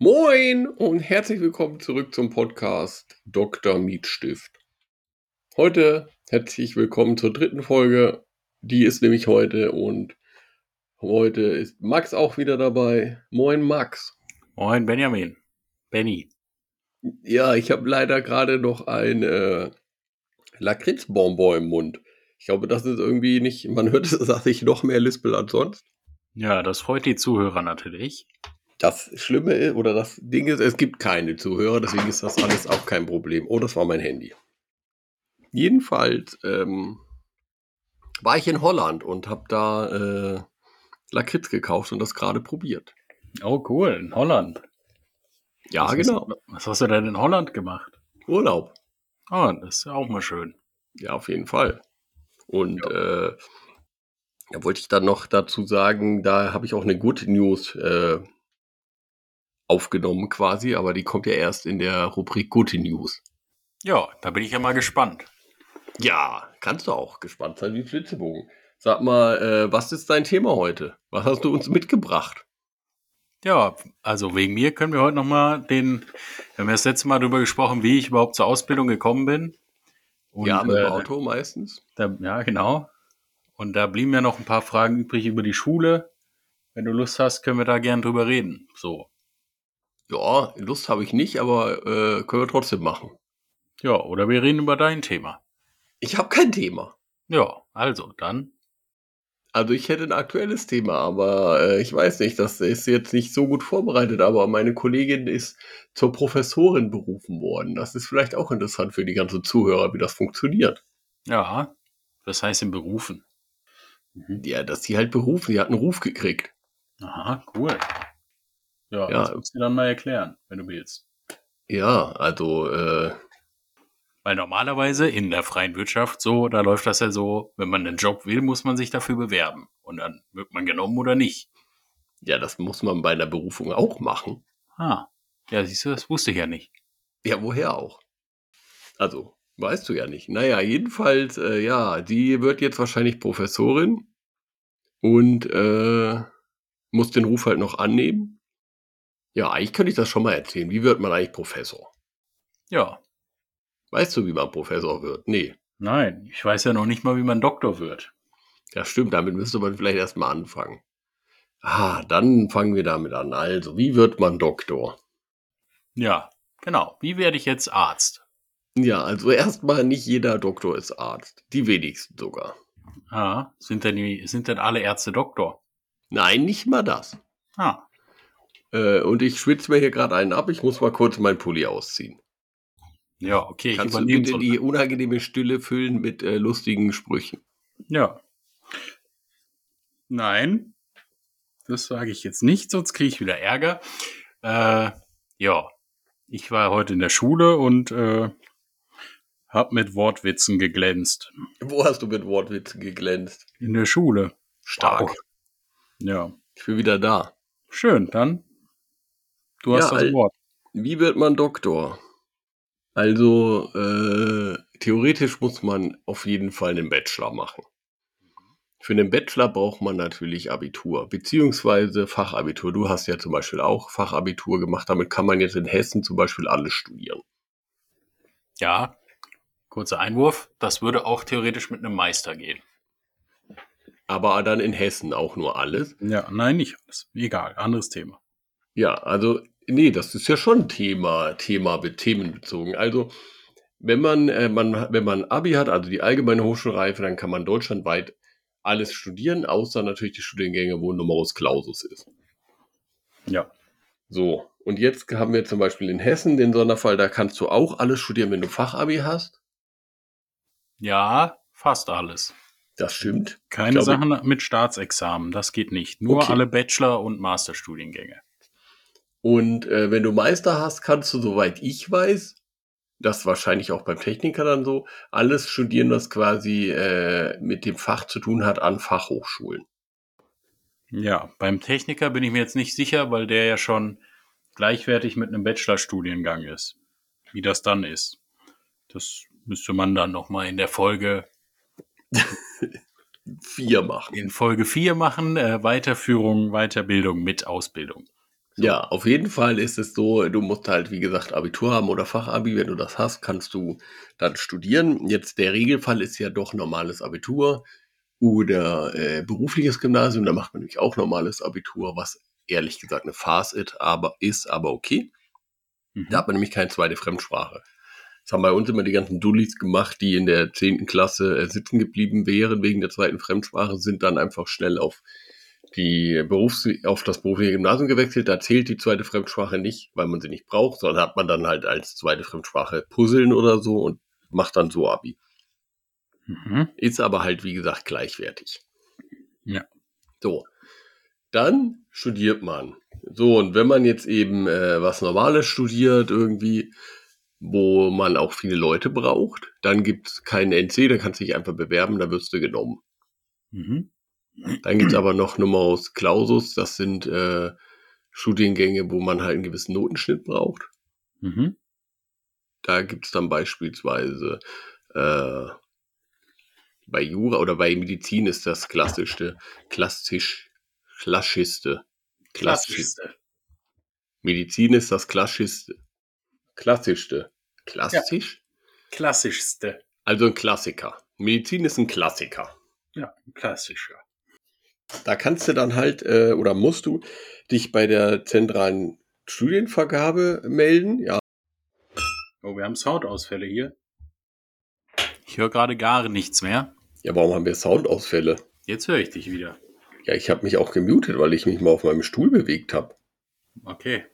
Moin und herzlich willkommen zurück zum Podcast Dr. Mietstift. Heute herzlich willkommen zur dritten Folge. Die ist nämlich heute und heute ist Max auch wieder dabei. Moin Max. Moin Benjamin. Benny. Ja, ich habe leider gerade noch ein äh, Lakritzbonbon im Mund. Ich glaube, das ist irgendwie nicht, man hört es, dass ich noch mehr lispel als sonst. Ja, das freut die Zuhörer natürlich. Das Schlimme ist, oder das Ding ist, es gibt keine Zuhörer, deswegen ist das alles auch kein Problem. Oh, das war mein Handy. Jedenfalls ähm, war ich in Holland und habe da äh, Lakritz gekauft und das gerade probiert. Oh, cool, in Holland. Ja, was genau. Hast, was hast du denn in Holland gemacht? Urlaub. Oh, das ist ja auch mal schön. Ja, auf jeden Fall. Und ja. äh, da wollte ich dann noch dazu sagen, da habe ich auch eine Good News äh, aufgenommen quasi, aber die kommt ja erst in der Rubrik Gute News. Ja, da bin ich ja mal gespannt. Ja, kannst du auch gespannt sein wie Flitzebogen. Sag mal, äh, was ist dein Thema heute? Was hast du uns mitgebracht? Ja, also wegen mir können wir heute nochmal den, wir haben ja das letzte Mal darüber gesprochen, wie ich überhaupt zur Ausbildung gekommen bin. Und, ja, mit dem äh, Auto meistens. Da, ja, genau. Und da blieben ja noch ein paar Fragen übrig über die Schule. Wenn du Lust hast, können wir da gern drüber reden. So. Ja, Lust habe ich nicht, aber äh, können wir trotzdem machen. Ja, oder wir reden über dein Thema. Ich habe kein Thema. Ja, also dann. Also ich hätte ein aktuelles Thema, aber äh, ich weiß nicht, das ist jetzt nicht so gut vorbereitet, aber meine Kollegin ist zur Professorin berufen worden. Das ist vielleicht auch interessant für die ganzen Zuhörer, wie das funktioniert. Ja, das heißt im Berufen. Mhm. Ja, dass sie halt berufen, sie hat einen Ruf gekriegt. Aha, cool. Ja, ja. das musst du dann mal erklären, wenn du willst. Ja, also, äh, weil normalerweise in der freien Wirtschaft so, da läuft das ja so, wenn man einen Job will, muss man sich dafür bewerben. Und dann wird man genommen oder nicht. Ja, das muss man bei einer Berufung auch machen. Ah, ja, siehst du, das wusste ich ja nicht. Ja, woher auch? Also, weißt du ja nicht. Naja, jedenfalls, äh, ja, die wird jetzt wahrscheinlich Professorin und äh, muss den Ruf halt noch annehmen. Ja, eigentlich könnte ich das schon mal erzählen. Wie wird man eigentlich Professor? Ja. Weißt du, wie man Professor wird? Nee. Nein, ich weiß ja noch nicht mal, wie man Doktor wird. Ja, stimmt, damit müsste man vielleicht erstmal anfangen. Ah, dann fangen wir damit an. Also, wie wird man Doktor? Ja, genau. Wie werde ich jetzt Arzt? Ja, also erstmal nicht jeder Doktor ist Arzt. Die wenigsten sogar. Ah, sind denn, die, sind denn alle Ärzte Doktor? Nein, nicht mal das. Ah. Äh, und ich schwitze mir hier gerade einen ab. Ich muss mal kurz meinen Pulli ausziehen. Ja, okay. Kannst du bitte so die unangenehme Stille füllen mit äh, lustigen Sprüchen? Ja. Nein, das sage ich jetzt nicht, sonst kriege ich wieder Ärger. Äh, ja, ich war heute in der Schule und äh, habe mit Wortwitzen geglänzt. Wo hast du mit Wortwitzen geglänzt? In der Schule. Stark. Wow. Ja. Ich bin wieder da. Schön, dann Du hast ja, das Wort. Wie wird man Doktor? Also, äh, theoretisch muss man auf jeden Fall einen Bachelor machen. Für einen Bachelor braucht man natürlich Abitur, beziehungsweise Fachabitur. Du hast ja zum Beispiel auch Fachabitur gemacht. Damit kann man jetzt in Hessen zum Beispiel alles studieren. Ja, kurzer Einwurf. Das würde auch theoretisch mit einem Meister gehen. Aber dann in Hessen auch nur alles? Ja, nein, nicht alles. Egal, anderes Thema. Ja, also, nee, das ist ja schon Thema, Thema, themenbezogen. Also, wenn man, äh, man, wenn man Abi hat, also die allgemeine Hochschulreife, dann kann man deutschlandweit alles studieren, außer natürlich die Studiengänge, wo Numerus Clausus ist. Ja. So, und jetzt haben wir zum Beispiel in Hessen den Sonderfall, da kannst du auch alles studieren, wenn du Fachabi hast. Ja, fast alles. Das stimmt. Keine glaube, Sachen mit Staatsexamen, das geht nicht. Nur okay. alle Bachelor- und Masterstudiengänge. Und äh, wenn du Meister hast, kannst du, soweit ich weiß, das wahrscheinlich auch beim Techniker dann so, alles studieren, was quasi äh, mit dem Fach zu tun hat an Fachhochschulen. Ja, beim Techniker bin ich mir jetzt nicht sicher, weil der ja schon gleichwertig mit einem Bachelorstudiengang ist. Wie das dann ist. Das müsste man dann nochmal in der Folge vier machen. In Folge vier machen, äh, Weiterführung, Weiterbildung mit Ausbildung. Ja, auf jeden Fall ist es so, du musst halt, wie gesagt, Abitur haben oder Fachabi. Wenn du das hast, kannst du dann studieren. Jetzt der Regelfall ist ja doch normales Abitur oder äh, berufliches Gymnasium. Da macht man nämlich auch normales Abitur, was ehrlich gesagt eine Farce ist, aber, ist, aber okay. Mhm. Da hat man nämlich keine zweite Fremdsprache. Das haben bei uns immer die ganzen Dullis gemacht, die in der 10. Klasse äh, sitzen geblieben wären wegen der zweiten Fremdsprache, sind dann einfach schnell auf die Berufs auf das berufliche Gymnasium gewechselt. Da zählt die zweite Fremdsprache nicht, weil man sie nicht braucht, sondern hat man dann halt als zweite Fremdsprache Puzzeln oder so und macht dann so Abi. Mhm. Ist aber halt, wie gesagt, gleichwertig. Ja. So. Dann studiert man. So, und wenn man jetzt eben äh, was Normales studiert, irgendwie, wo man auch viele Leute braucht, dann gibt's keinen NC, da kannst du dich einfach bewerben, da wirst du genommen. Mhm. Dann gibt's aber noch Numerus Clausus, das sind äh, Studiengänge, wo man halt einen gewissen Notenschnitt braucht. Mhm. Da gibt's dann beispielsweise äh, bei Jura oder bei Medizin ist das klassischste, klassisch, klassischste, klassisch, Klassischste. Medizin ist das klassischste, klassischste, klassisch, Klassischste. also ein Klassiker. Medizin ist ein Klassiker. Ja, klassischer. Da kannst du dann halt äh, oder musst du dich bei der zentralen Studienvergabe melden. Ja, Oh, wir haben Soundausfälle hier. Ich höre gerade gar nichts mehr. ja, warum haben wir Soundausfälle? Jetzt höre ich dich wieder. Ja, ich habe mich auch gemutet, weil ich mich mal auf meinem Stuhl bewegt habe. Okay.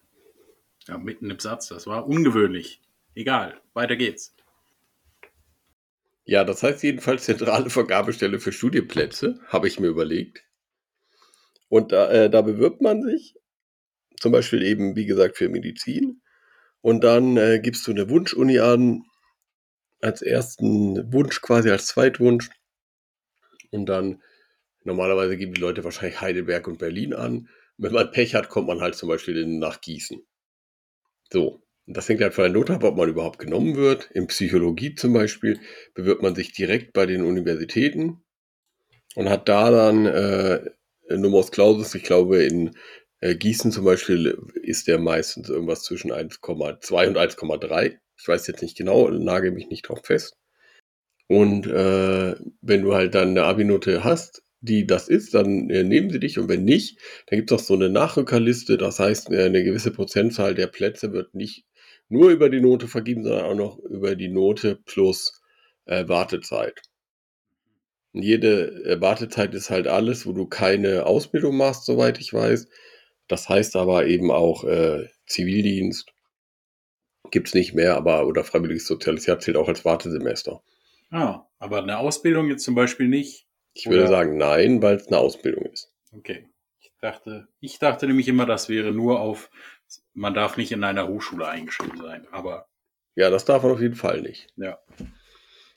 Ja, mitten im Satz. Das war ungewöhnlich. Egal. Weiter geht's. Ja, das heißt jedenfalls zentrale Vergabestelle für Studienplätze, habe ich mir überlegt. Und da, äh, da bewirbt man sich, zum Beispiel eben, wie gesagt, für Medizin. Und dann äh, gibst du eine Wunschuni an, als ersten Wunsch quasi, als Zweitwunsch. Und dann, normalerweise geben die Leute wahrscheinlich Heidelberg und Berlin an. Wenn man Pech hat, kommt man halt zum Beispiel nach Gießen. So. Das hängt halt von der Note ab, ob man überhaupt genommen wird. In Psychologie zum Beispiel bewirbt man sich direkt bei den Universitäten und hat da dann äh, Numerus Clausus, ich glaube in äh, Gießen zum Beispiel ist der meistens irgendwas zwischen 1,2 und 1,3. Ich weiß jetzt nicht genau, nagel mich nicht drauf fest. Und äh, wenn du halt dann eine Abi-Note hast, die das ist, dann äh, nehmen sie dich und wenn nicht, dann gibt es auch so eine Nachrückerliste. Das heißt, äh, eine gewisse Prozentzahl der Plätze wird nicht nur über die Note vergeben, sondern auch noch über die Note plus äh, Wartezeit. Jede Wartezeit ist halt alles, wo du keine Ausbildung machst, soweit ich weiß. Das heißt aber eben auch äh, Zivildienst gibt's nicht mehr, aber oder freiwilliges soziales Jahr zählt auch als Wartesemester. Ah, aber eine Ausbildung jetzt zum Beispiel nicht. Ich würde Oder- sagen nein, weil es eine Ausbildung ist. Okay. Ich dachte, ich dachte nämlich immer, das wäre nur auf, man darf nicht in einer Hochschule eingeschrieben sein. Aber Ja, das darf man auf jeden Fall nicht. ja.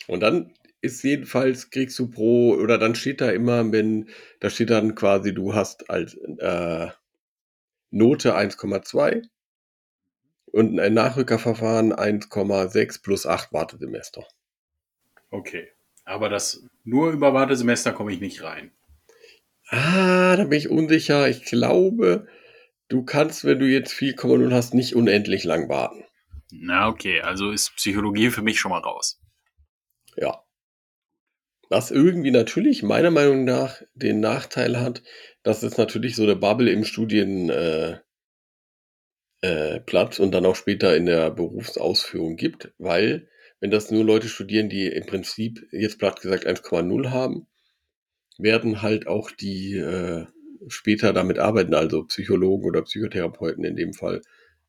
Und dann ist jedenfalls, kriegst du pro, oder dann steht da immer, wenn, da steht dann quasi, du hast als äh, Note 1,2 und ein Nachrückerverfahren 1,6 plus 8 Wartesemester. Okay. Aber das nur über Wartesemester komme ich nicht rein. Ah, da bin ich unsicher. Ich glaube, du kannst, wenn du jetzt 4,0 hast, nicht unendlich lang warten. Na, okay. Also ist Psychologie für mich schon mal raus. Ja. Was irgendwie natürlich meiner Meinung nach den Nachteil hat, dass es natürlich so eine Bubble im Studienplatz äh, äh, und dann auch später in der Berufsausführung gibt, weil wenn das nur Leute studieren, die im Prinzip jetzt platt gesagt 1,0 haben, werden halt auch die äh, später damit arbeiten, also Psychologen oder Psychotherapeuten in dem Fall,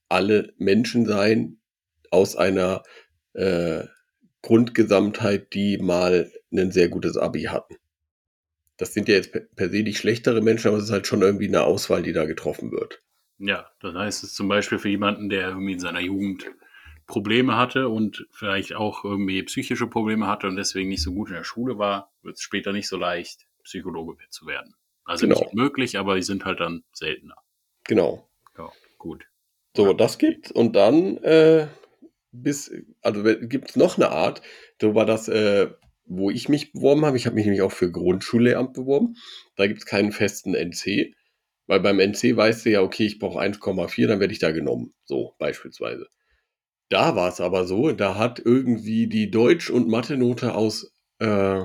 alle Menschen sein aus einer äh, Grundgesamtheit, die mal ein sehr gutes Abi hatten. Das sind ja jetzt per, se nicht schlechtere Menschen, aber es ist halt schon irgendwie eine Auswahl, die da getroffen wird. Ja, das heißt es zum Beispiel für jemanden, der irgendwie in seiner Jugend Probleme hatte und vielleicht auch irgendwie psychische Probleme hatte und deswegen nicht so gut in der Schule war, wird es später nicht so leicht, Psychologe zu werden. Also Genau. nicht möglich, aber die sind halt dann seltener. Genau. Ja, gut. So, das gibt's. Und dann äh, bis, also gibt's noch eine Art, so war das, äh, wo ich mich beworben habe. Ich habe mich nämlich auch für Grundschullehramt beworben. Da gibt's keinen festen NC. Weil beim NC weißt du ja, okay, ich brauche 1,4, dann werde ich da genommen. So, beispielsweise. Da war es aber so, da hat irgendwie die Deutsch- und Mathe-Note aus äh,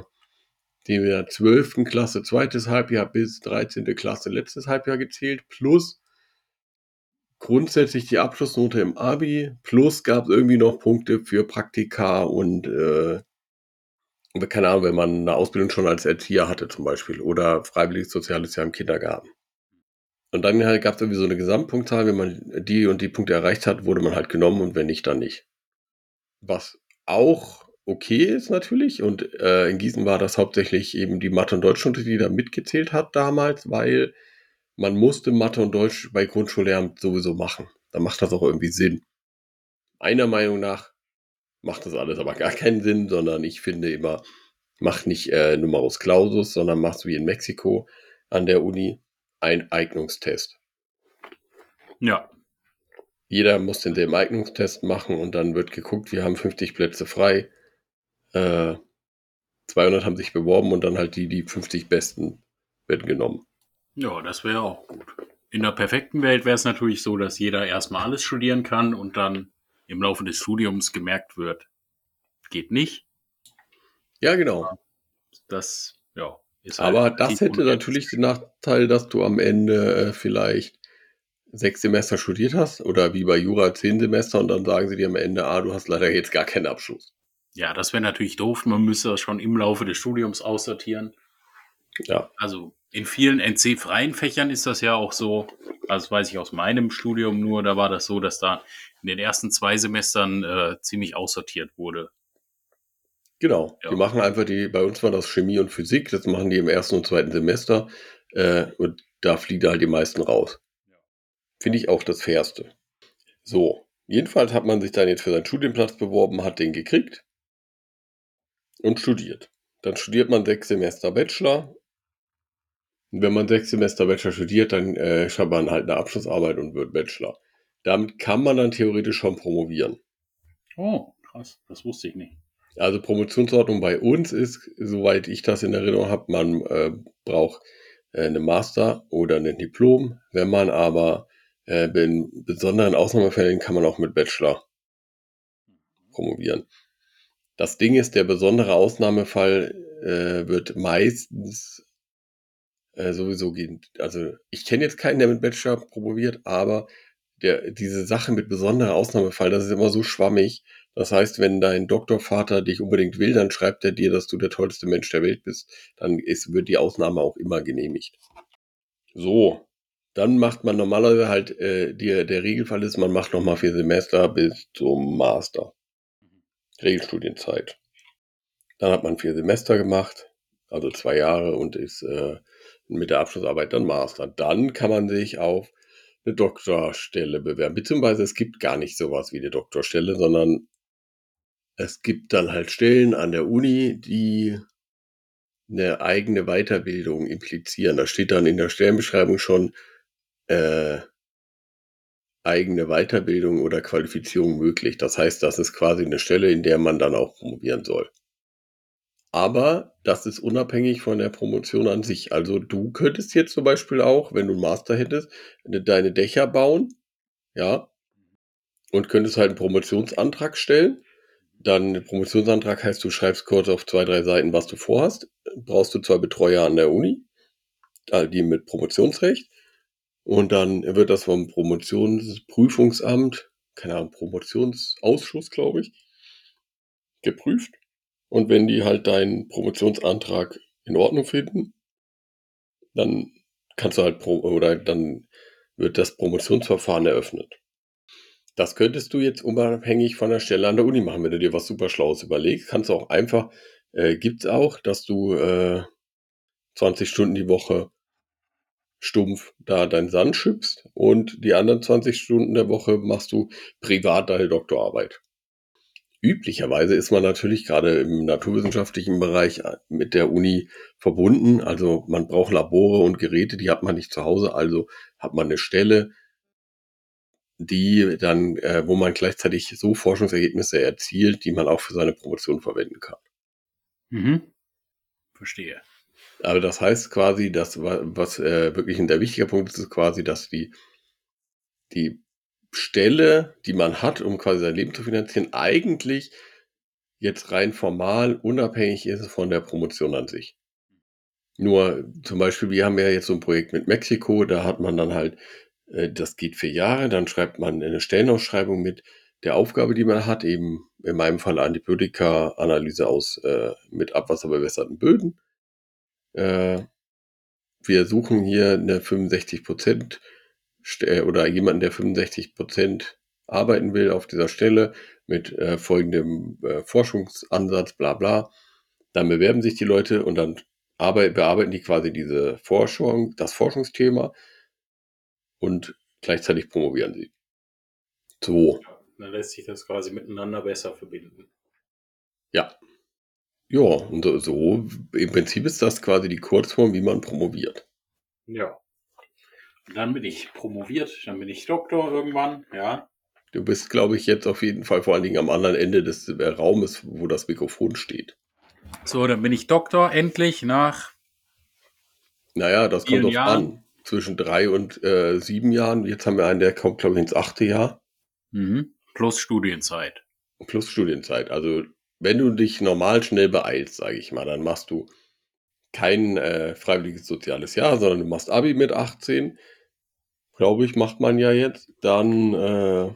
der 12. Klasse zweites Halbjahr bis 13. Klasse letztes Halbjahr gezählt, plus grundsätzlich die Abschlussnote im Abi, plus gab es irgendwie noch Punkte für Praktika und äh, keine Ahnung, wenn man eine Ausbildung schon als Erzieher hatte zum Beispiel oder freiwilliges soziales Jahr im Kindergarten. Und dann halt gab es irgendwie so eine Gesamtpunktzahl, wenn man die und die Punkte erreicht hat, wurde man halt genommen und wenn nicht, dann nicht. Was auch okay ist natürlich und äh, in Gießen war das hauptsächlich eben die Mathe- und Deutschstunde, die da mitgezählt hat damals, weil man musste Mathe und Deutsch bei Grundschullehramt sowieso machen. Da macht das auch irgendwie Sinn. Meiner Meinung nach macht das alles aber gar keinen Sinn, sondern ich finde immer, mach nicht äh, Numerus Clausus, sondern machst wie in Mexiko an der Uni ein Eignungstest. Ja. Jeder muss denselben Eignungstest machen und dann wird geguckt, wir haben 50 Plätze frei. Äh, 200 haben sich beworben und dann halt die, die 50 Besten werden genommen. Ja, das wäre auch gut. In der perfekten Welt wäre es natürlich so, dass jeder erstmal alles studieren kann und dann im Laufe des Studiums gemerkt wird, geht nicht. Ja, genau. Das, ja. Ist halt Aber das hätte natürlich den Nachteil, dass du am Ende äh, vielleicht sechs Semester studiert hast oder wie bei Jura zehn Semester und dann sagen sie dir am Ende, ah, du hast leider jetzt gar keinen Abschluss. Ja, das wäre natürlich doof. Man müsste das schon im Laufe des Studiums aussortieren. Ja. Also in vielen NC-freien Fächern ist das ja auch so. Also weiß ich aus meinem Studium nur, da war das so, dass da in den ersten zwei Semestern äh, ziemlich aussortiert wurde. Genau, ja. die machen einfach die, bei uns war das Chemie und Physik, das machen die im ersten und zweiten Semester äh, und da fliegen halt die meisten raus. Ja. Finde ich auch das Fairste. So, jedenfalls hat man sich dann jetzt für seinen Studienplatz beworben, hat den gekriegt und studiert. Dann studiert man sechs Semester Bachelor. Wenn man sechs Semester Bachelor studiert, dann äh, schreibt man halt eine Abschlussarbeit und wird Bachelor. Damit kann man dann theoretisch schon promovieren. Oh, krass, das wusste ich nicht. Also Promotionsordnung bei uns ist, soweit ich das in Erinnerung habe, man äh, braucht äh, eine Master oder ein Diplom. Wenn man aber äh, in besonderen Ausnahmefällen kann man auch mit Bachelor promovieren. Das Ding ist, der besondere Ausnahmefall äh, wird meistens äh, sowieso gehen. Also ich kenne jetzt keinen, der mit Bachelor promoviert, aber der, diese Sache mit besonderer Ausnahmefall, das ist immer so schwammig. Das heißt, wenn dein Doktorvater dich unbedingt will, dann schreibt er dir, dass du der tollste Mensch der Welt bist. Dann ist, wird die Ausnahme auch immer genehmigt. So, dann macht man normalerweise halt, äh, die, der Regelfall ist, man macht nochmal vier Semester bis zum Master. Regelstudienzeit. Dann hat man vier Semester gemacht, also zwei Jahre und ist äh, mit der Abschlussarbeit dann Master. Dann kann man sich auf eine Doktorstelle bewerben. Beziehungsweise es gibt gar nicht sowas wie eine Doktorstelle, sondern es gibt dann halt Stellen an der Uni, die eine eigene Weiterbildung implizieren. Da steht dann in der Stellenbeschreibung schon äh, eigene Weiterbildung oder Qualifizierung möglich. Das heißt, das ist quasi eine Stelle, in der man dann auch promovieren soll. Aber das ist unabhängig von der Promotion an sich. Also du könntest jetzt zum Beispiel auch, wenn du einen Master hättest, deine Dächer bauen, ja, und könntest halt einen Promotionsantrag stellen. Dann Promotionsantrag heißt, du schreibst kurz auf zwei, drei Seiten, was du vorhast. Brauchst du zwei Betreuer an der Uni, die mit Promotionsrecht. Und dann wird das vom Promotionsprüfungsamt, keine Ahnung, Promotionsausschuss, glaube ich, geprüft. Und wenn die halt deinen Promotionsantrag in Ordnung finden, dann kannst du halt pro oder dann wird das Promotionsverfahren eröffnet. Das könntest du jetzt unabhängig von der Stelle an der Uni machen, wenn du dir was super Schlaues überlegst. Kannst du auch einfach, äh, gibt's auch, dass du äh, 20 Stunden die Woche stumpf da deinen Sand schüppst und die anderen 20 Stunden der Woche machst du privat deine Doktorarbeit. Üblicherweise ist man natürlich gerade im naturwissenschaftlichen Bereich äh, mit der Uni verbunden. Also man braucht Labore und Geräte, die hat man nicht zu Hause. Also hat man eine Stelle, die dann, äh, wo man gleichzeitig so Forschungsergebnisse erzielt, die man auch für seine Promotion verwenden kann. Mhm. Verstehe. Aber das heißt quasi, dass was äh, wirklich ein der wichtiger Punkt ist, ist quasi, dass die, die Stelle, die man hat, um quasi sein Leben zu finanzieren, eigentlich jetzt rein formal unabhängig ist von der Promotion an sich. Nur zum Beispiel, wir haben ja jetzt so ein Projekt mit Mexiko, da hat man dann halt, äh, das geht vier Jahre, dann schreibt man eine Stellenausschreibung mit der Aufgabe, die man hat, eben in meinem Fall Antibiotika-Analyse aus äh, mit abwasserbewässerten Böden. Äh, wir suchen hier eine 65 Prozent oder jemanden, der 65 Prozent arbeiten will auf dieser Stelle mit äh, folgendem äh, Forschungsansatz, bla bla. Dann bewerben sich die Leute und dann arbeit, bearbeiten die quasi diese Forschung, das Forschungsthema und gleichzeitig promovieren sie. So. Dann lässt sich das quasi miteinander besser verbinden. Ja. Ja, und so, so im Prinzip ist das quasi die Kurzform, wie man promoviert. Ja. Dann bin ich promoviert, dann bin ich Doktor irgendwann, ja. Du bist, glaube ich, jetzt auf jeden Fall vor allen Dingen am anderen Ende des äh, Raumes, wo das Mikrofon steht. So, dann bin ich Doktor endlich nach. Naja, das kommt drauf an. Zwischen drei und äh, sieben Jahren. Jetzt haben wir einen, der kommt, glaube ich, ins achte Jahr. Mhm. Plus Studienzeit. Plus Studienzeit. Also, wenn du dich normal schnell beeilst, sage ich mal, dann machst du kein äh, freiwilliges soziales Jahr, sondern du machst Abi mit 18. Glaube ich, macht man ja jetzt. Dann äh,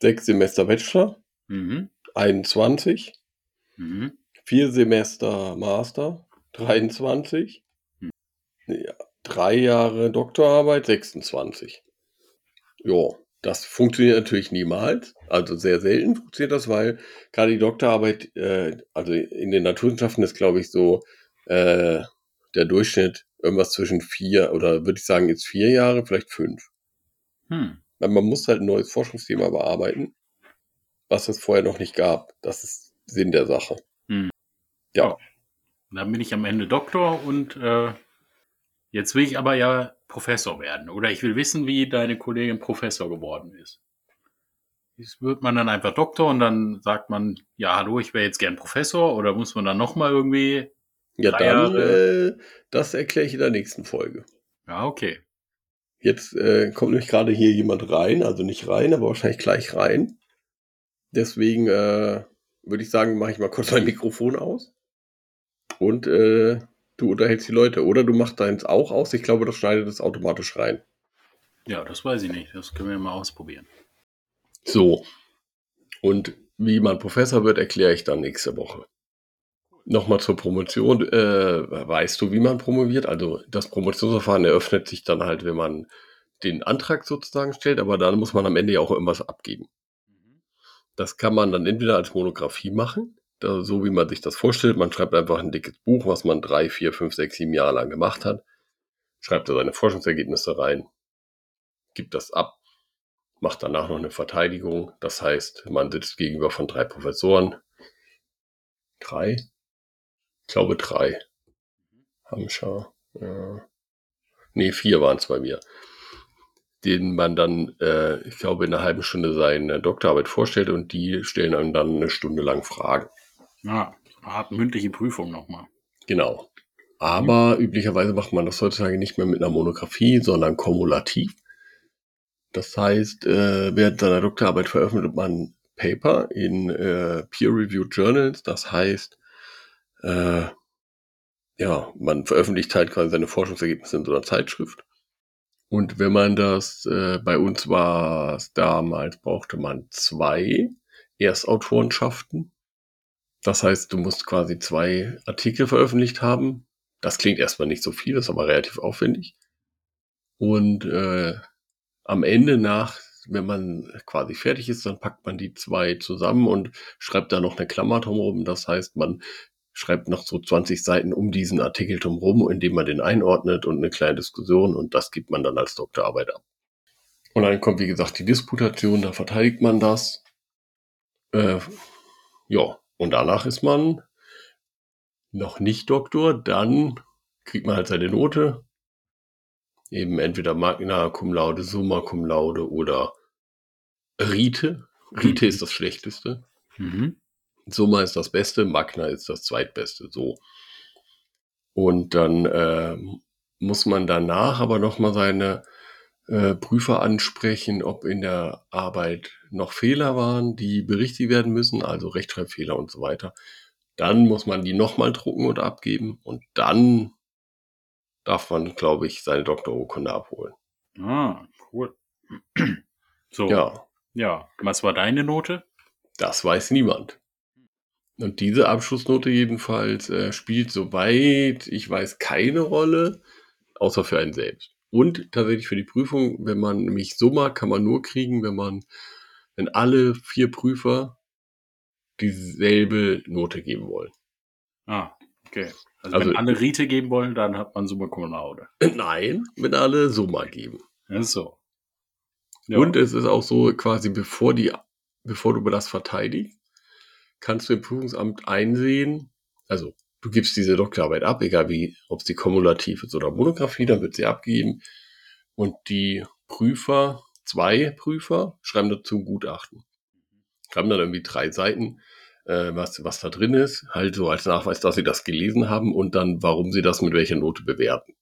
sechs Semester Bachelor, mhm. 21, mhm. vier Semester Master, 23, mhm. ja, drei Jahre Doktorarbeit, 26. Ja, das funktioniert natürlich niemals, also sehr selten funktioniert das, weil gerade die Doktorarbeit, äh, also in den Naturwissenschaften ist, glaube ich, so äh, der Durchschnitt irgendwas zwischen vier oder würde ich sagen jetzt vier Jahre, vielleicht fünf. Hm. Man muss halt ein neues Forschungsthema bearbeiten, was es vorher noch nicht gab. Das ist Sinn der Sache. Hm. Ja. Oh. Dann bin ich am Ende Doktor und äh, jetzt will ich aber ja Professor werden. Oder ich will wissen, wie deine Kollegin Professor geworden ist. Jetzt wird man dann einfach Doktor und dann sagt man, ja, hallo, ich wäre jetzt gern Professor oder muss man dann nochmal irgendwie. Ja, dann, äh, das erkläre ich in der nächsten Folge. Ja, okay. Jetzt äh, kommt nämlich gerade hier jemand rein, also nicht rein, aber wahrscheinlich gleich rein. Deswegen äh, würde ich sagen, mache ich mal kurz mein Mikrofon aus. Und äh, du unterhältst die Leute. Oder du machst deins auch aus. Ich glaube, das schneidet es automatisch rein. Ja, das weiß ich nicht. Das können wir mal ausprobieren. So. Und wie man Professor wird, erkläre ich dann nächste Woche. Nochmal zur Promotion. Äh, weißt du, wie man promoviert? Also das Promotionsverfahren eröffnet sich dann halt, wenn man den Antrag sozusagen stellt, aber dann muss man am Ende ja auch irgendwas abgeben. Das kann man dann entweder als Monographie machen, da, so wie man sich das vorstellt. Man schreibt einfach ein dickes Buch, was man drei, vier, fünf, sechs, sieben Jahre lang gemacht hat, schreibt da seine Forschungsergebnisse rein, gibt das ab, macht danach noch eine Verteidigung. Das heißt, man sitzt gegenüber von drei Professoren. Drei? Ich glaube drei. Hamscher. Ja. Nee, vier waren es bei mir. Den man dann, äh, ich glaube, in einer halben Stunde seine Doktorarbeit vorstellt und die stellen einem dann eine Stunde lang Fragen. Ja, hat mündliche Prüfung nochmal. Genau. Aber mhm. üblicherweise macht man das heutzutage nicht mehr mit einer Monographie, sondern kumulativ. Das heißt, äh, während seiner Doktorarbeit veröffentlicht man Paper in äh, Peer-Reviewed Journals. Das heißt, äh, ja, man veröffentlicht halt quasi seine Forschungsergebnisse in so einer Zeitschrift. Und wenn man das, äh, bei uns war damals, brauchte man zwei Erstautorenschaften. Das heißt, du musst quasi zwei Artikel veröffentlicht haben. Das klingt erstmal nicht so viel, ist aber relativ aufwendig. Und äh, am Ende nach, wenn man quasi fertig ist, dann packt man die zwei zusammen und schreibt da noch eine Klammer drumherum. Das heißt, man schreibt noch so 20 Seiten um diesen Artikel drumherum, indem man den einordnet und eine kleine Diskussion und das gibt man dann als Doktorarbeit ab. Und dann kommt, wie gesagt, die Disputation, da verteidigt man das. Äh, ja, und danach ist man noch nicht Doktor, dann kriegt man halt seine Note. Eben entweder Magna Cum Laude, Summa Cum Laude oder Rite. Rite mhm. ist das Schlechteste. Mhm. Summa ist das Beste, Magna ist das Zweitbeste. So. Und dann äh, muss man danach aber nochmal seine äh, Prüfer ansprechen, ob in der Arbeit noch Fehler waren, die berichtigt werden müssen, also Rechtschreibfehler und so weiter. Dann muss man die nochmal drucken und abgeben und dann darf man, glaube ich, seine Doktorurkunde abholen. Ah, cool. So. Ja, Ja. Was war deine Note? das weiß niemand. Und diese Abschlussnote jedenfalls äh, spielt, soweit ich weiß, keine Rolle, außer für einen selbst. Und tatsächlich für die Prüfung, wenn man nämlich Summa kann man nur kriegen, wenn man, wenn alle vier Prüfer dieselbe Note geben wollen. Ah, okay. Also, Also- wenn alle Rite geben wollen, dann hat man Summa Cum Laude. Nein, wenn alle Summa geben. Ja, so. Ja. Und es ist auch so, quasi bevor die, bevor du das verteidigst, kannst du im Prüfungsamt einsehen, also du gibst diese Doktorarbeit ab, egal wie, ob sie kumulativ ist oder Monographie, dann wird sie abgegeben. Und die Prüfer, zwei Prüfer, schreiben dazu ein Gutachten. Schreiben dann irgendwie drei Seiten, äh, was, was da drin ist, halt so als Nachweis, dass sie das gelesen haben und dann, warum sie das mit welcher Note bewerten.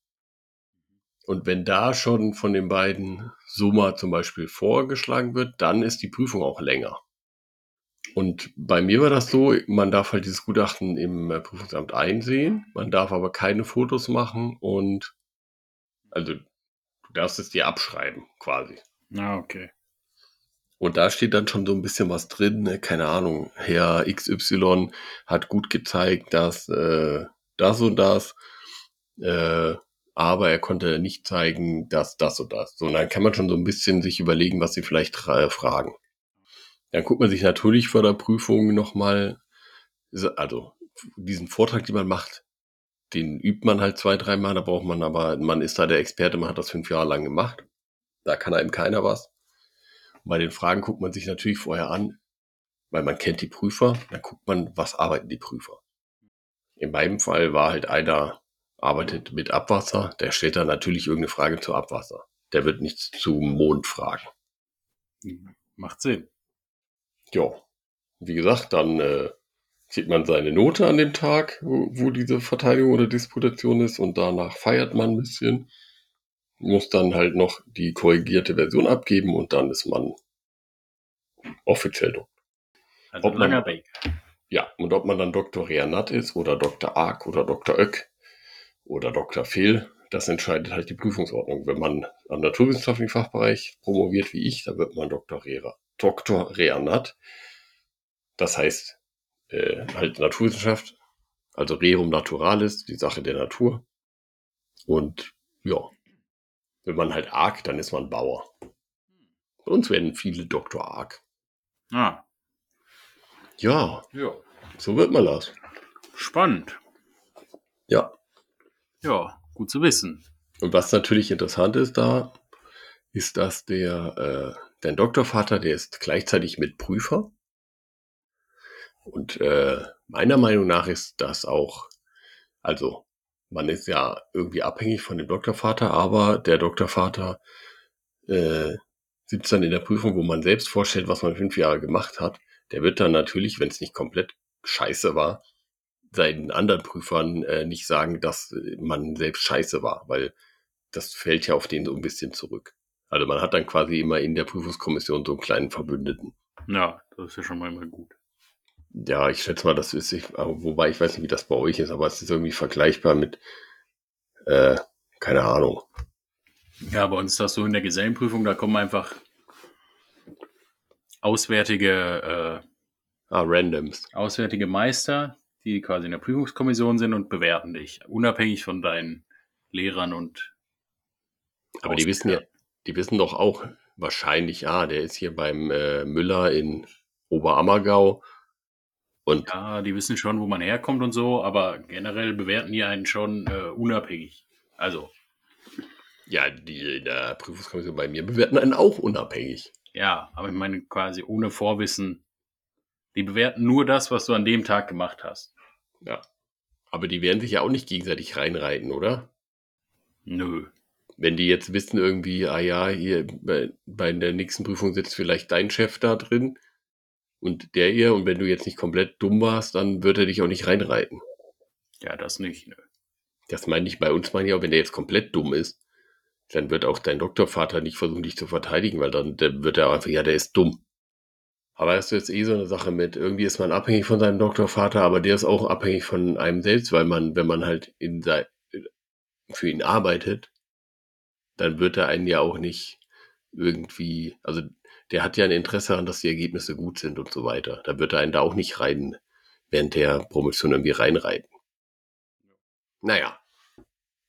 Und wenn da schon von den beiden Summa zum Beispiel vorgeschlagen wird, dann ist die Prüfung auch länger. Und bei mir war das so, man darf halt dieses Gutachten im äh, Prüfungsamt einsehen, man darf aber keine Fotos machen und also du darfst es dir abschreiben quasi. Ah, okay. Und da steht dann schon so ein bisschen was drin, ne? keine Ahnung, Herr XY hat gut gezeigt, dass äh, das und das, äh, aber er konnte nicht zeigen, dass das und das. So, und dann kann man schon so ein bisschen sich überlegen, was sie vielleicht äh, fragen. Dann guckt man sich natürlich vor der Prüfung nochmal, also diesen Vortrag, den man macht, den übt man halt zwei, dreimal, da braucht man aber, man ist da der Experte, man hat das fünf Jahre lang gemacht. Da kann einem keiner was. Bei den Fragen guckt man sich natürlich vorher an, weil man kennt die Prüfer, dann guckt man, was arbeiten die Prüfer. In meinem Fall war halt einer, arbeitet mit Abwasser, der stellt dann natürlich irgendeine Frage zu Abwasser. Der wird nichts zu Mond fragen. Macht Sinn. Ja, wie gesagt, dann äh, kriegt man seine Note an dem Tag, wo, wo diese Verteidigung oder Disputation ist und danach feiert man ein bisschen, muss dann halt noch die korrigierte Version abgeben und dann ist man offiziell Doktor. Also Ob man- langer Weg. Ja, und ob man dann Dr. Reanat ist oder Dr. Ark oder Dr. Oeck oder Dr. Fehl, das entscheidet halt die Prüfungsordnung. Wenn man am naturwissenschaftlichen Fachbereich promoviert wie ich, dann wird man Dr. Rera, Dr. Reanat. Das heißt, äh, halt Naturwissenschaft, also Rerum Naturalis, die Sache der Natur. Und ja, wenn man halt Ark, dann ist man Bauer. Bei uns werden viele Dr. Ark. Ah, Ja, ja. so wird man das. Spannend. Ja. Ja, gut zu wissen. Und was natürlich interessant ist da, ist, dass der, äh, dein Doktorvater, der ist gleichzeitig Mitprüfer. Und äh, meiner Meinung nach ist das auch, also man ist ja irgendwie abhängig von dem Doktorvater, aber der Doktorvater äh, sitzt dann in der Prüfung, wo man selbst vorstellt, was man fünf Jahre gemacht hat. Der wird dann natürlich, wenn es nicht komplett scheiße war, seinen anderen Prüfern äh, nicht sagen, dass man selbst scheiße war, weil das fällt ja auf den so ein bisschen zurück. Also man hat dann quasi immer in der Prüfungskommission so einen kleinen Verbündeten. Ja, das ist ja schon mal immer gut. Ja, ich schätze mal, das ist, ich, aber wobei ich weiß nicht, wie das bei euch ist, aber es ist irgendwie vergleichbar mit, äh, keine Ahnung. Ja, bei uns ist das so in der Gesellenprüfung, da kommen einfach auswärtige, Ah, Randoms. äh, auswärtige Meister, die quasi in der Prüfungskommission sind und bewerten dich, unabhängig von deinen Lehrern und Aber die wissen ja, die wissen doch auch wahrscheinlich, ah, der ist hier beim äh, Müller in Oberammergau und Ja, die wissen schon, wo man herkommt und so, aber generell bewerten die einen schon äh, unabhängig. Also, ja, die in der Prüfungskommission bei mir bewerten einen auch unabhängig. ja, aber ich meine quasi ohne Vorwissen. Die bewerten nur das, was du an dem Tag gemacht hast. Ja. Aber die werden sich ja auch nicht gegenseitig reinreiten, oder? Nö. Wenn die jetzt wissen irgendwie, ah ja, hier bei, bei der nächsten Prüfung sitzt vielleicht dein Chef da drin und der ihr und wenn du jetzt nicht komplett dumm warst, dann wird er dich auch nicht reinreiten. Ja, das nicht. Nö. Das meine ich bei uns, meine ich auch, wenn der jetzt komplett dumm ist, dann wird auch dein Doktorvater nicht versuchen, dich zu verteidigen, weil dann, dann wird er einfach, ja, der ist dumm. Aber das ist jetzt eh so eine Sache mit, irgendwie ist man abhängig von seinem Doktorvater, aber der ist auch abhängig von einem selbst, weil man, wenn man halt in sein, für ihn arbeitet, dann wird er einen ja auch nicht irgendwie, also der hat ja ein Interesse daran, dass die Ergebnisse gut sind und so weiter. Da wird er einen da auch nicht rein, während der Promotion irgendwie reinreiten. Naja,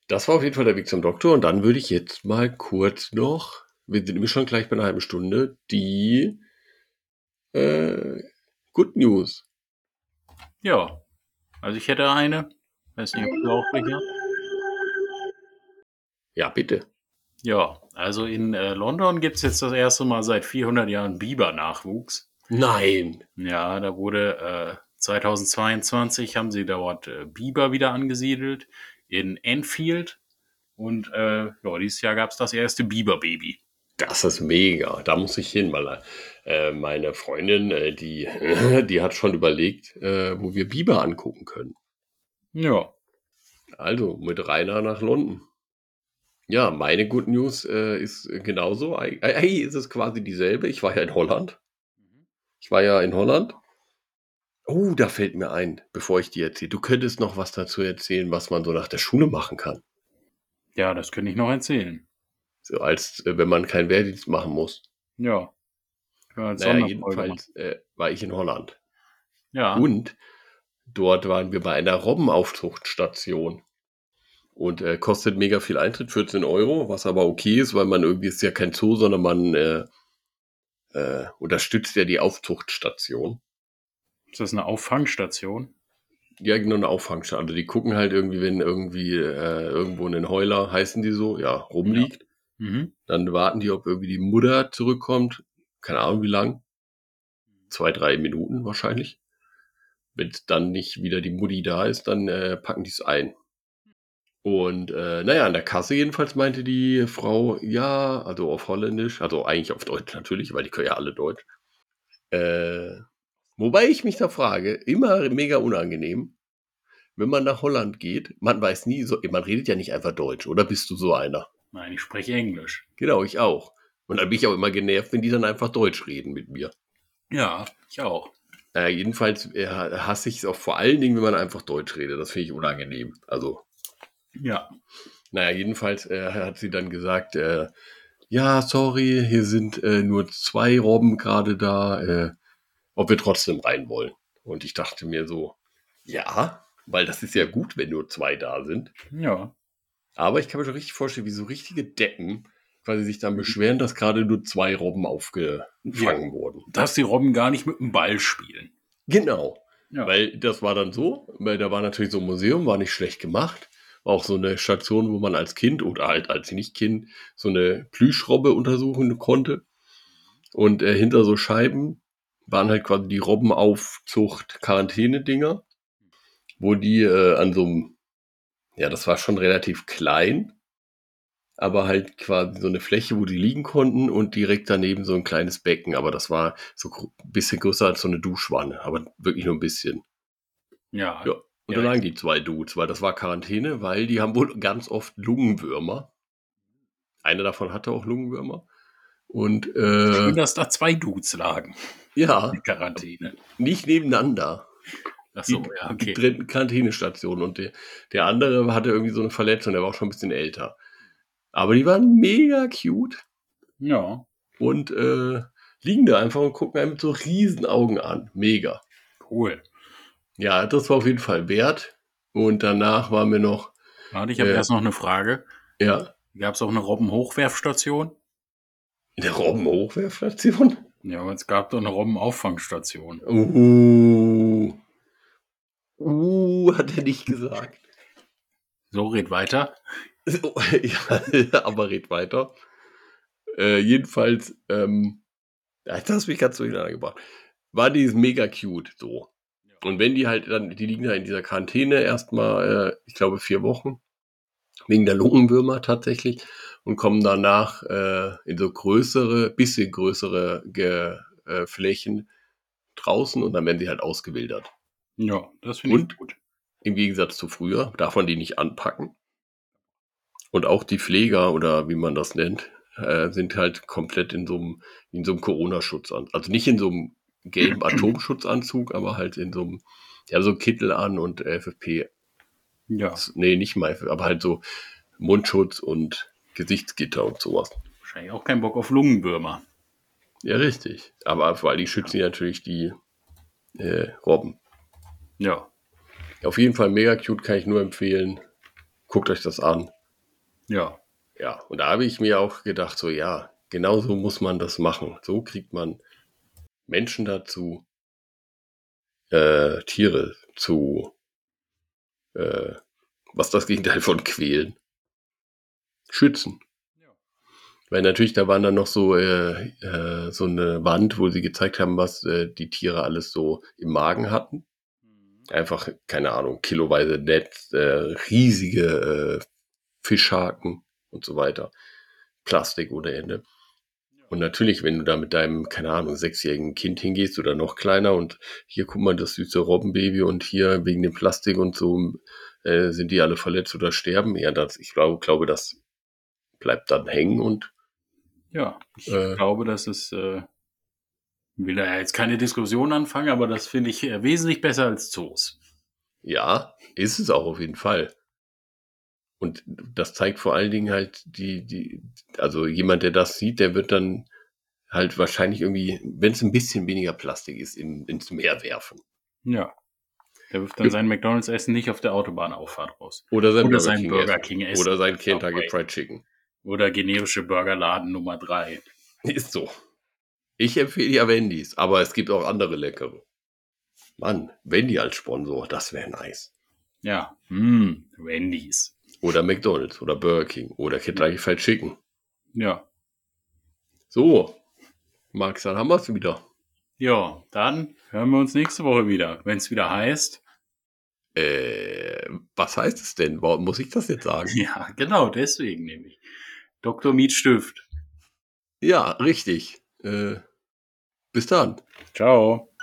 das war auf jeden Fall der Weg zum Doktor und dann würde ich jetzt mal kurz noch, wir sind nämlich schon gleich bei einer halben Stunde, die äh, Good News. Ja, also ich hätte eine. Weiß nicht, ob du auch welche. Ja, bitte. Ja, also in äh, London gibt es jetzt das erste Mal seit 400 Jahren Biber-Nachwuchs. Nein. Ja, da wurde äh, 2022 haben sie dort äh, Biber wieder angesiedelt in Enfield. Und äh, ja, dieses Jahr gab es das erste Biber-Baby. Das ist mega. Da muss ich hin, weil äh, meine Freundin, äh, die, die hat schon überlegt, wo wir Biber angucken können. Ja. Also mit Rainer nach London. Ja, meine Good News äh, ist genauso. Ei- Hey, ist es quasi dieselbe. Ich war ja in Holland. Ich war ja in Holland. Oh, da fällt mir ein, bevor ich dir erzähle. Du könntest noch was dazu erzählen, was man so nach der Schule machen kann. Ja, das könnte ich noch erzählen. So als äh, wenn man keinen Wehrdienst machen muss. Ja. Als Naja, jedenfalls äh, war ich in Holland. Ja. Und dort waren wir bei einer Robbenaufzuchtstation. Und äh, kostet mega viel Eintritt, 14 Euro, was aber okay ist, weil man irgendwie ist ja kein Zoo, sondern man äh, äh, unterstützt ja die Aufzuchtstation. Ist das eine Auffangstation? Ja, genau, eine Auffangstation. Also die gucken halt irgendwie, wenn irgendwie äh, irgendwo ein Heuler, heißen die so, ja, rumliegt. Mhm. Dann warten die, ob irgendwie die Mutter zurückkommt. Keine Ahnung wie lang. Zwei, drei Minuten wahrscheinlich. Wenn dann nicht wieder die Mutti da ist, dann äh, packen die es ein. Und äh, naja, an der Kasse jedenfalls meinte die Frau, ja, also auf Holländisch, also eigentlich auf Deutsch natürlich, weil die können ja alle Deutsch. Äh, wobei ich mich da frage, immer mega unangenehm, wenn man nach Holland geht, man weiß nie, so, man redet ja nicht einfach Deutsch, oder bist du so einer? Nein, ich spreche Englisch. Genau, ich auch. Und dann bin ich auch immer genervt, wenn die dann einfach Deutsch reden mit mir. Ja, ich auch. Naja, jedenfalls äh, hasse ich es auch vor allen Dingen, wenn man einfach Deutsch redet. Das finde ich unangenehm. Also, Ja. naja, jedenfalls äh, hat sie dann gesagt, äh, ja, sorry, hier sind äh, nur zwei Robben gerade da, äh, ob wir trotzdem rein wollen. Und ich dachte mir so, ja, weil das ist ja gut, wenn nur zwei da sind. Ja. Aber ich kann mir schon richtig vorstellen, wie so richtige Deppen quasi sich dann beschweren, dass gerade nur zwei Robben aufgefangen wurden. Dass die Robben gar nicht mit dem Ball spielen. Genau. Ja. Weil das war dann so, weil da war natürlich so ein Museum, war nicht schlecht gemacht. Auch so eine Station, wo man als Kind oder halt als nicht Kind so eine Plüschrobbe untersuchen konnte. Und äh, hinter so Scheiben waren halt quasi die Robbenaufzucht-Quarantäne-Dinger, wo die äh, an so einem, ja, das war schon relativ klein, aber halt quasi so eine Fläche, wo die liegen konnten und direkt daneben so ein kleines Becken. Aber das war so ein bisschen größer als so eine Duschwanne, aber wirklich nur ein bisschen. Ja. Ja. Und Ja. da lagen die zwei Dudes, weil das war Quarantäne, weil die haben wohl ganz oft Lungenwürmer. Einer davon hatte auch Lungenwürmer. Und äh, Schön, dass da zwei Dudes lagen. ja, In Quarantäne. nicht nebeneinander. Achso, Die- ja, okay. Getrennten Quarantänestationen. Und der, der andere hatte irgendwie so eine Verletzung, der war auch schon ein bisschen älter. Aber die waren mega cute Ja. und äh, liegen da einfach und gucken einen mit so riesen Augen an. Mega. Cool. Ja, das war auf jeden Fall wert. Und danach waren wir noch, Warte, ich habe Äh. erst noch eine Frage. ja, Gab es auch eine Robbenhochwerfstation? in der Robbenhochwerfstation. Ja, aber es gab doch eine Robbenauffangstation. Uh. Uh, hat er nicht gesagt. So, red weiter. So, ja, aber red weiter. Äh, jedenfalls, ähm, das hast mich ganz durcheinander gebracht. War die mega cute, so. Und wenn die halt dann, die liegen da in dieser Quarantäne erstmal, äh, ich glaube, vier Wochen, wegen der Lungenwürmer tatsächlich, und kommen danach äh, in so größere, bisschen größere Ge äh, Flächen draußen und dann werden sie halt ausgewildert. Ja, das finde ich Und? gut. im Gegensatz zu früher, darf man die nicht anpacken. Und auch die Pfleger oder wie man das nennt, äh, sind halt komplett in so einem, in so einem Corona-Schutzanzug. Also nicht in so einem gelben Atomschutzanzug, aber halt in so einem, ja, so Kittel an und FFP. Ja. Nee, nicht mal, aber halt so Mundschutz und Gesichtsgitter und sowas. Wahrscheinlich auch kein Bock auf Lungenwürmer. Ja, richtig. Aber vor allem schützen die natürlich die äh, Robben. Ja. Auf jeden Fall mega cute, kann ich nur empfehlen. Guckt euch das an. Ja. Ja, und da habe ich mir auch gedacht, so ja, genau so muss man das machen. So kriegt man Menschen dazu, äh, Tiere zu, äh, was das Gegenteil von quälen, schützen. Ja. Weil natürlich, da waren dann noch so, äh, äh, so eine Wand, wo sie gezeigt haben, was äh, die Tiere alles so im Magen hatten. Einfach, keine Ahnung, kiloweise Netz, äh, riesige äh, Fischhaken und so weiter. Plastik ohne Ende. Und natürlich, wenn du da mit deinem, keine Ahnung, sechsjährigen Kind hingehst oder noch kleiner und hier guck mal das süße Robbenbaby und hier wegen dem Plastik und so äh, sind die alle verletzt oder sterben. Ja, das, ich glaube, glaube, das bleibt dann hängen und Ja, ich Äh. glaube, das ist, äh, will da ja jetzt keine Diskussion anfangen, aber das finde ich äh, wesentlich besser als Zoos. ja, ist es auch auf jeden Fall. Und das zeigt vor allen Dingen halt die, die, also jemand, der das sieht, der wird dann halt wahrscheinlich irgendwie, wenn es ein bisschen weniger Plastik ist, in, ins Meer werfen. Ja. Der wirft dann sein McDonalds-Essen nicht auf der Autobahnauffahrt raus. Oder sein Oder Burger sein King Burger essen. King essen. Oder sein Kentucky. Fried Chicken. Oder generische Burgerladen Nummer drei. Ist so. Ich empfehle ja Wendy's, aber es gibt auch andere leckere. Mann, Wendy als Sponsor, das wäre nice. Ja. Hm, Wendy's. Oder McDonald's oder Burger King oder Kentucky Fried Chicken. Ja. So, Max, dann haben wir es wieder. Ja, dann hören wir uns nächste Woche wieder, wenn es wieder heißt. Äh, was heißt es denn? Warum muss ich das jetzt sagen? Ja, genau, deswegen nämlich. Dr. Miet Stift. Ja, richtig. Äh, bis dann. Ciao.